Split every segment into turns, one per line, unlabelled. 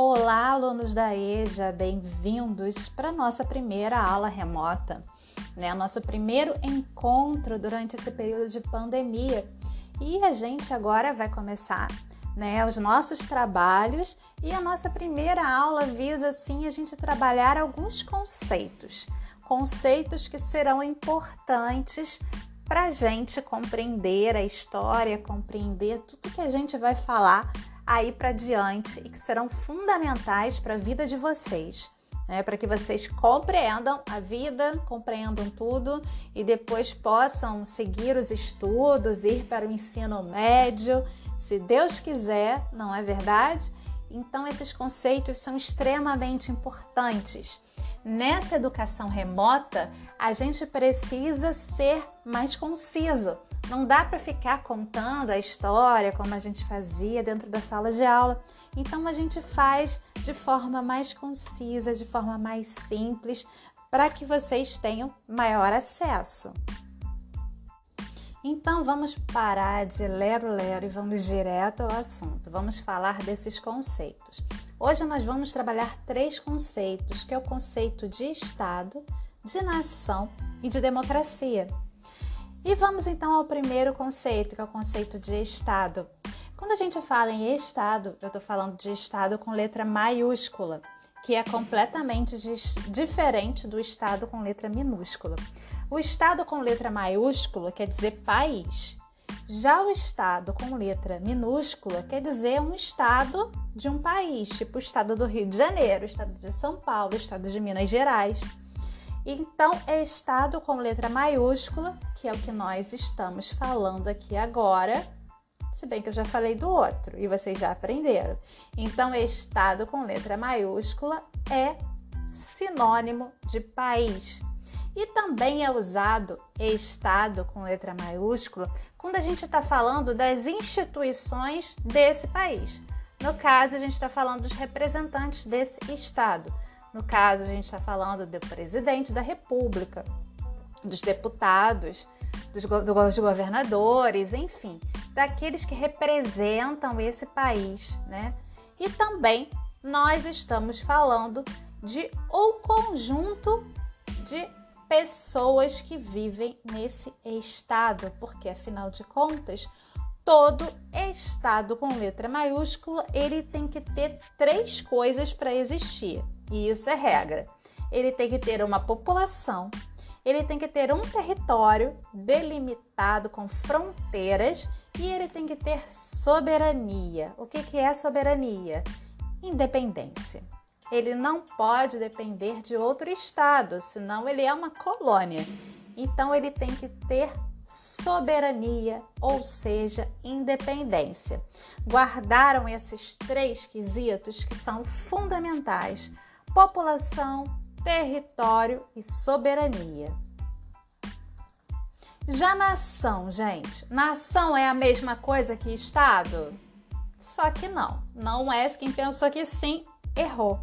Olá, alunos da EJA, bem-vindos para a nossa primeira aula remota, né? Nosso primeiro encontro durante esse período de pandemia. E a gente agora vai começar né, os nossos trabalhos e a nossa primeira aula visa assim a gente trabalhar alguns conceitos, conceitos que serão importantes para a gente compreender a história, compreender tudo que a gente vai falar aí para diante e que serão fundamentais para a vida de vocês. Né, para que vocês compreendam a vida, compreendam tudo e depois possam seguir os estudos, ir para o ensino médio, se Deus quiser, não é verdade? Então, esses conceitos são extremamente importantes. Nessa educação remota, a gente precisa ser mais conciso não dá para ficar contando a história como a gente fazia dentro da sala de aula. Então a gente faz de forma mais concisa, de forma mais simples, para que vocês tenham maior acesso. Então vamos parar de lero-lero e vamos direto ao assunto. Vamos falar desses conceitos. Hoje nós vamos trabalhar três conceitos, que é o conceito de Estado, de nação e de democracia. E vamos então ao primeiro conceito, que é o conceito de Estado. Quando a gente fala em Estado, eu estou falando de Estado com letra maiúscula, que é completamente diferente do Estado com letra minúscula. O Estado com letra maiúscula quer dizer país. Já o Estado com letra minúscula quer dizer um Estado de um país, tipo o Estado do Rio de Janeiro, o Estado de São Paulo, o Estado de Minas Gerais. Então, é Estado com letra maiúscula, que é o que nós estamos falando aqui agora, se bem que eu já falei do outro e vocês já aprenderam. Então, Estado com letra maiúscula é sinônimo de país. E também é usado Estado com letra maiúscula quando a gente está falando das instituições desse país. No caso, a gente está falando dos representantes desse Estado. No caso, a gente está falando do presidente da República, dos deputados, dos, dos governadores, enfim, daqueles que representam esse país, né? E também nós estamos falando de o conjunto de pessoas que vivem nesse estado, porque afinal de contas, todo estado com letra maiúscula, ele tem que ter três coisas para existir. E isso é regra. Ele tem que ter uma população, ele tem que ter um território delimitado com fronteiras e ele tem que ter soberania. O que, que é soberania? Independência. Ele não pode depender de outro estado, senão ele é uma colônia. Então ele tem que ter soberania, ou seja, independência. Guardaram esses três quesitos que são fundamentais população, território e soberania. Já nação, gente, nação é a mesma coisa que Estado? Só que não, não é. Quem pensou que sim, errou.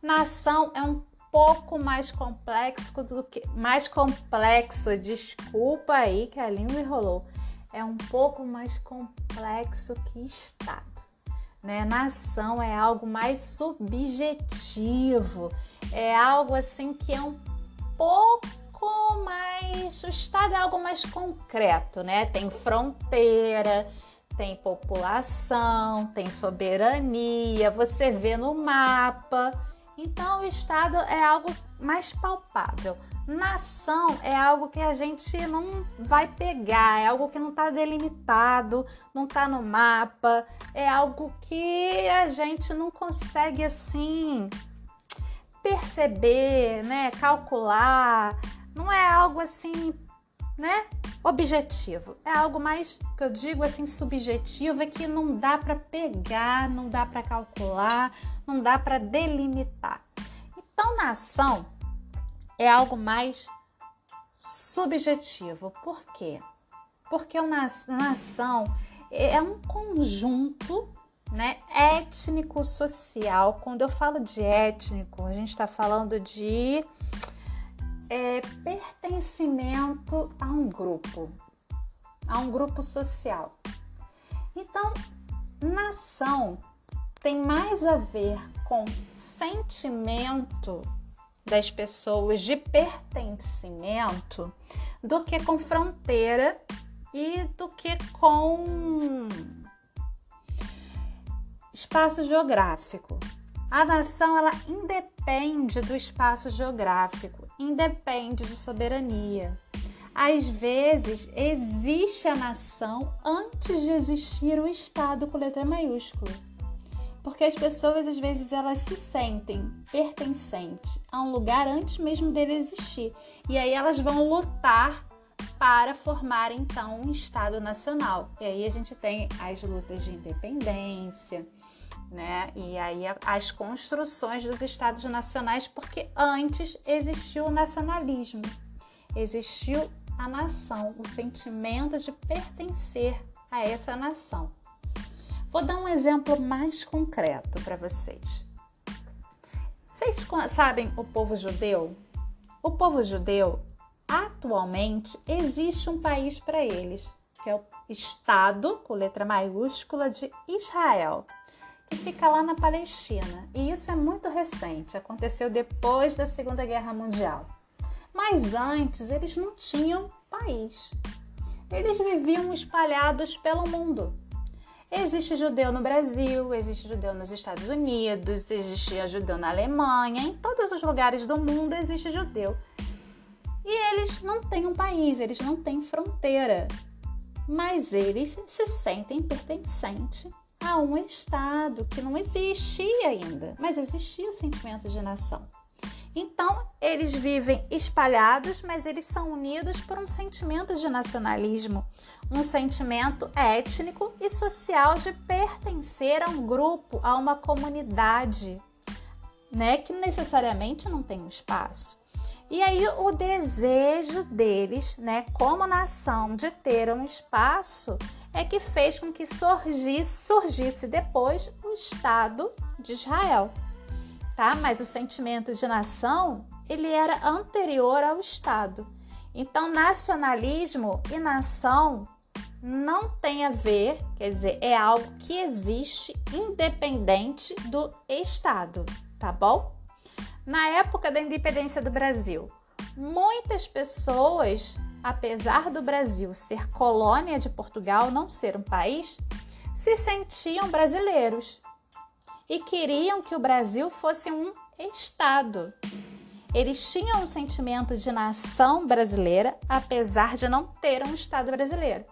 Nação é um pouco mais complexo do que mais complexo, desculpa aí que a língua enrolou. É um pouco mais complexo que Estado né? Nação é algo mais subjetivo, é algo assim que é um pouco mais. O Estado é algo mais concreto, né? Tem fronteira, tem população, tem soberania, você vê no mapa. Então, o Estado é algo mais palpável. Nação é algo que a gente não vai pegar, é algo que não está delimitado, não está no mapa, é algo que a gente não consegue assim perceber, né, calcular. Não é algo assim, né, objetivo. É algo mais que eu digo assim subjetivo, é que não dá para pegar, não dá para calcular, não dá para delimitar. Então, nação é algo mais subjetivo. Por quê? Porque uma nação é um conjunto né, étnico-social. Quando eu falo de étnico, a gente está falando de é, pertencimento a um grupo, a um grupo social. Então, nação tem mais a ver com sentimento das pessoas de pertencimento do que com fronteira e do que com espaço geográfico. A nação ela independe do espaço geográfico, independe de soberania. Às vezes existe a nação antes de existir o Estado com letra maiúscula. Porque as pessoas às vezes elas se sentem pertencentes a um lugar antes mesmo dele existir. E aí elas vão lutar para formar então um Estado nacional. E aí a gente tem as lutas de independência, né? E aí as construções dos estados nacionais, porque antes existiu o nacionalismo, existiu a nação, o sentimento de pertencer a essa nação. Vou dar um exemplo mais concreto para vocês. Vocês sabem o povo judeu? O povo judeu, atualmente, existe um país para eles, que é o Estado, com letra maiúscula, de Israel que fica lá na Palestina. E isso é muito recente, aconteceu depois da Segunda Guerra Mundial. Mas antes eles não tinham país. Eles viviam espalhados pelo mundo. Existe judeu no Brasil, existe judeu nos Estados Unidos, existia judeu na Alemanha, em todos os lugares do mundo existe judeu. E eles não têm um país, eles não têm fronteira, mas eles se sentem pertencentes a um Estado que não existia ainda, mas existia o sentimento de nação. Então, eles vivem espalhados, mas eles são unidos por um sentimento de nacionalismo, um sentimento étnico e social de pertencer a um grupo, a uma comunidade, né, que necessariamente não tem um espaço. E aí o desejo deles, né, como nação, de ter um espaço é que fez com que surgisse, surgisse depois o Estado de Israel, tá? Mas o sentimento de nação ele era anterior ao Estado. Então, nacionalismo e nação não tem a ver, quer dizer, é algo que existe independente do Estado, tá bom? Na época da independência do Brasil, muitas pessoas apesar do Brasil ser colônia de Portugal, não ser um país, se sentiam brasileiros e queriam que o Brasil fosse um Estado. Eles tinham um sentimento de nação brasileira, apesar de não ter um Estado brasileiro.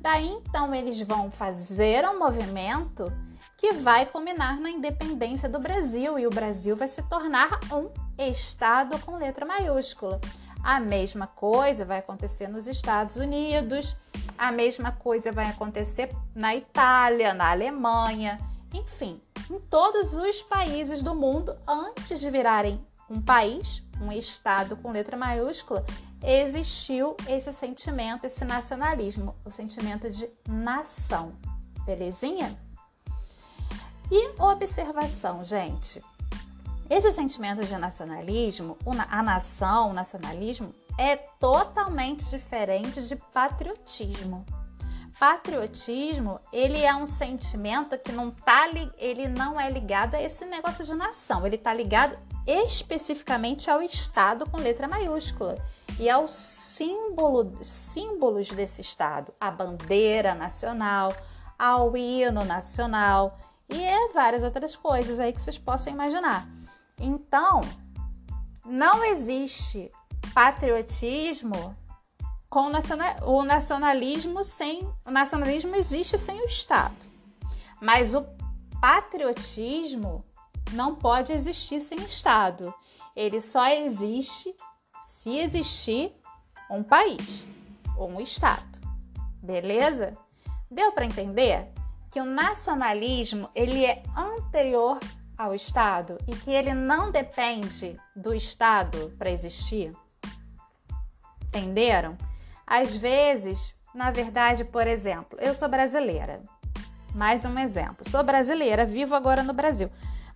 Daí então eles vão fazer um movimento que vai culminar na independência do Brasil e o Brasil vai se tornar um Estado com letra maiúscula. A mesma coisa vai acontecer nos Estados Unidos, a mesma coisa vai acontecer na Itália, na Alemanha, enfim, em todos os países do mundo, antes de virarem um país, um estado com letra maiúscula, existiu esse sentimento, esse nacionalismo, o sentimento de nação. Belezinha? E observação, gente. Esse sentimento de nacionalismo, a nação, o nacionalismo, é totalmente diferente de patriotismo. Patriotismo, ele é um sentimento que não tá, ele não é ligado a esse negócio de nação, ele está ligado especificamente ao Estado com letra maiúscula. E aos símbolo, símbolos desse Estado, a bandeira nacional, ao hino nacional e várias outras coisas aí que vocês possam imaginar. Então, não existe patriotismo com o nacionalismo sem o nacionalismo existe sem o Estado. Mas o patriotismo não pode existir sem Estado. Ele só existe se existir um país ou um Estado. Beleza? Deu para entender que o nacionalismo ele é anterior ao Estado e que ele não depende do Estado para existir? Entenderam? Às vezes, na verdade, por exemplo, eu sou brasileira. Mais um exemplo. Sou brasileira, vivo agora no Brasil.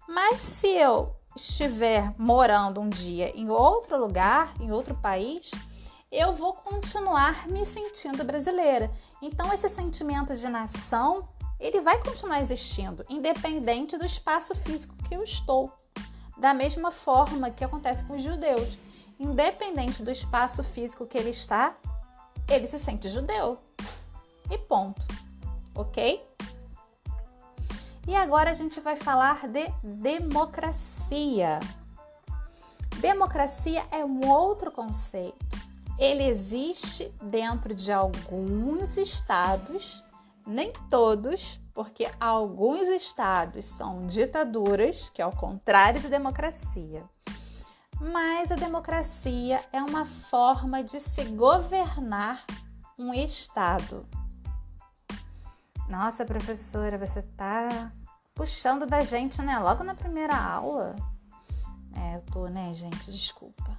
Mas se eu estiver morando um dia em outro lugar, em outro país, eu vou continuar me sentindo brasileira. Então, esse sentimento de nação ele vai continuar existindo, independente do espaço físico que eu estou. Da mesma forma que acontece com os judeus. Independente do espaço físico que ele está, ele se sente judeu. E ponto. Ok? E agora a gente vai falar de democracia. Democracia é um outro conceito. Ele existe dentro de alguns estados, nem todos, porque alguns estados são ditaduras, que é o contrário de democracia. Mas a democracia é uma forma de se governar um estado. Nossa, professora, você tá puxando da gente, né? Logo na primeira aula. É, eu tô, né, gente? Desculpa.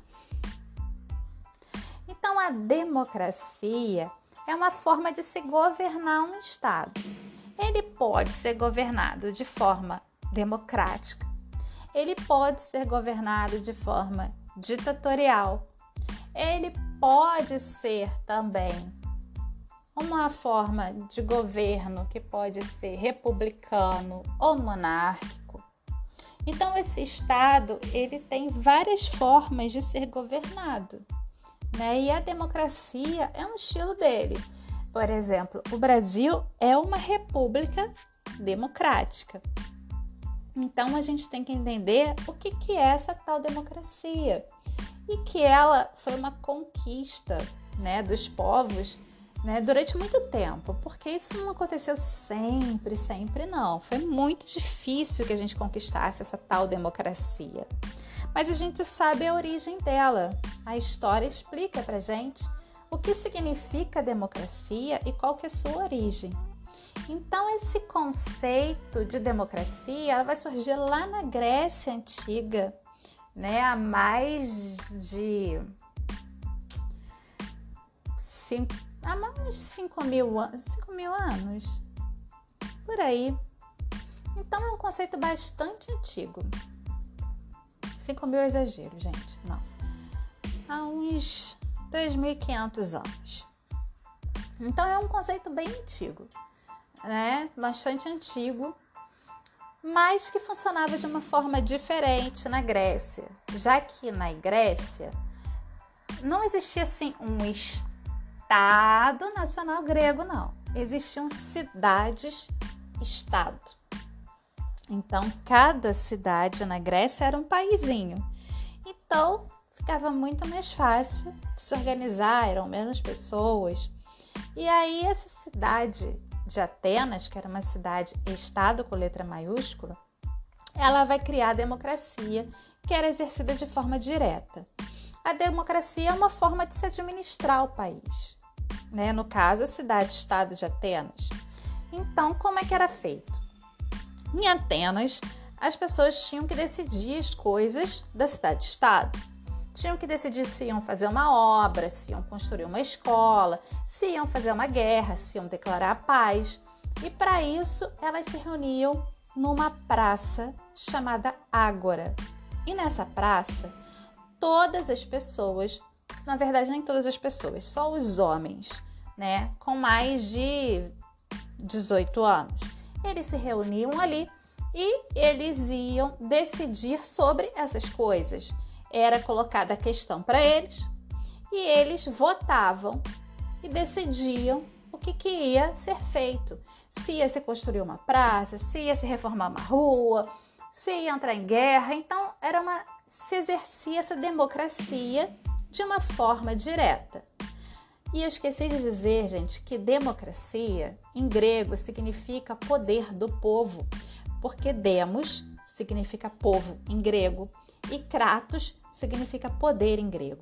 Então, a democracia é uma forma de se governar um Estado. Ele pode ser governado de forma democrática, ele pode ser governado de forma ditatorial, ele pode ser também uma forma de governo que pode ser republicano ou monárquico. Então esse estado ele tem várias formas de ser governado, né? E a democracia é um estilo dele. Por exemplo, o Brasil é uma república democrática. Então a gente tem que entender o que, que é essa tal democracia e que ela foi uma conquista né, dos povos né, durante muito tempo, porque isso não aconteceu sempre, sempre não. Foi muito difícil que a gente conquistasse essa tal democracia. Mas a gente sabe a origem dela. A história explica pra gente o que significa democracia e qual que é a sua origem. Então esse conceito de democracia vai surgir lá na Grécia antiga, né, há mais de cinco há mais de 5 mil, 5 mil anos. Por aí. Então é um conceito bastante antigo. 5 mil é exagero, gente. Não. Há uns 3.500 anos. Então é um conceito bem antigo, né? Bastante antigo, mas que funcionava de uma forma diferente na Grécia, já que na Grécia não existia assim um estado Nacional Grego, não. Existiam cidades-estado. Então, cada cidade na Grécia era um paizinho. Então, ficava muito mais fácil de se organizar, eram menos pessoas. E aí, essa cidade de Atenas, que era uma cidade-estado com letra maiúscula, ela vai criar a democracia, que era exercida de forma direta. A democracia é uma forma de se administrar o país né? no caso, a cidade-estado de Atenas. Então, como é que era feito? Em Atenas, as pessoas tinham que decidir as coisas da cidade-estado. Tinham que decidir se iam fazer uma obra, se iam construir uma escola, se iam fazer uma guerra, se iam declarar a paz. E para isso, elas se reuniam numa praça chamada Ágora. E nessa praça, todas as pessoas na verdade nem todas as pessoas, só os homens, né, com mais de 18 anos. Eles se reuniam ali e eles iam decidir sobre essas coisas. Era colocada a questão para eles e eles votavam e decidiam o que, que ia ser feito. Se ia se construir uma praça, se ia se reformar uma rua, se ia entrar em guerra. Então, era uma se exercia essa democracia de uma forma direta. E eu esqueci de dizer, gente, que democracia em grego significa poder do povo, porque demos significa povo em grego e kratos significa poder em grego.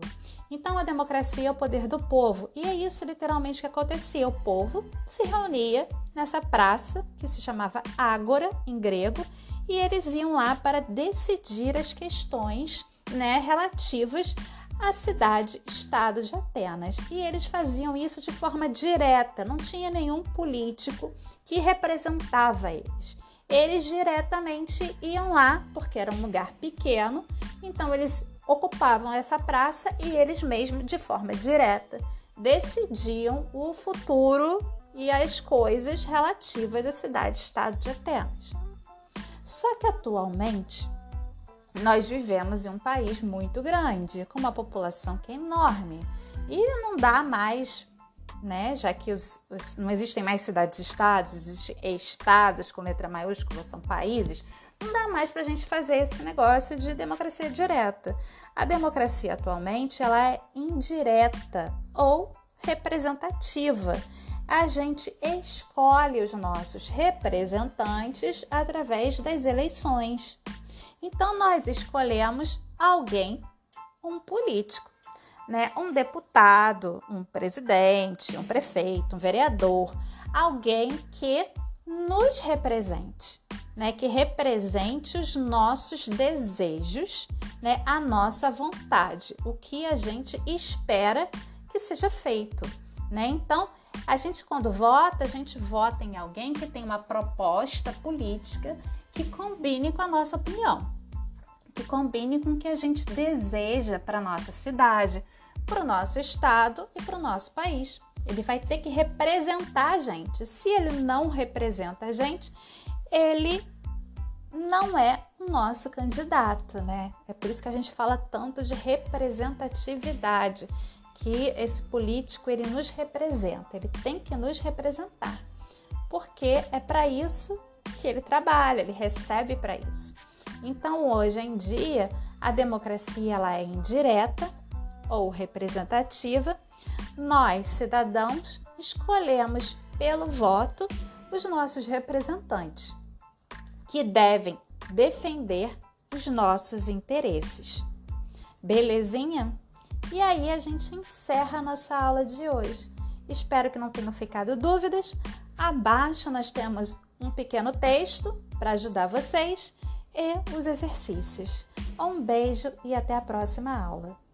Então a democracia é o poder do povo, e é isso literalmente que acontecia. O povo se reunia nessa praça que se chamava Ágora em grego, e eles iam lá para decidir as questões né, relativas a cidade-estado de Atenas. E eles faziam isso de forma direta, não tinha nenhum político que representava eles. Eles diretamente iam lá, porque era um lugar pequeno, então eles ocupavam essa praça e eles mesmos, de forma direta, decidiam o futuro e as coisas relativas à cidade-estado de Atenas. Só que atualmente nós vivemos em um país muito grande, com uma população que é enorme e não dá mais, né? Já que os, os, não existem mais cidades-estados, existem estados com letra maiúscula, são países. Não dá mais para a gente fazer esse negócio de democracia direta. A democracia atualmente ela é indireta ou representativa. A gente escolhe os nossos representantes através das eleições. Então nós escolhemos alguém, um político, né? Um deputado, um presidente, um prefeito, um vereador, alguém que nos represente, né? Que represente os nossos desejos, né? A nossa vontade, o que a gente espera que seja feito, né? Então, a gente quando vota, a gente vota em alguém que tem uma proposta política que combine com a nossa opinião, que combine com o que a gente deseja para a nossa cidade, para o nosso estado e para o nosso país. Ele vai ter que representar a gente. Se ele não representa a gente, ele não é o nosso candidato, né? É por isso que a gente fala tanto de representatividade, que esse político ele nos representa, ele tem que nos representar, porque é para isso que ele trabalha, ele recebe para isso. Então, hoje em dia, a democracia ela é indireta ou representativa. Nós, cidadãos, escolhemos pelo voto os nossos representantes, que devem defender os nossos interesses. Belezinha? E aí a gente encerra a nossa aula de hoje. Espero que não tenham ficado dúvidas. Abaixo nós temos um pequeno texto para ajudar vocês e os exercícios. Um beijo e até a próxima aula.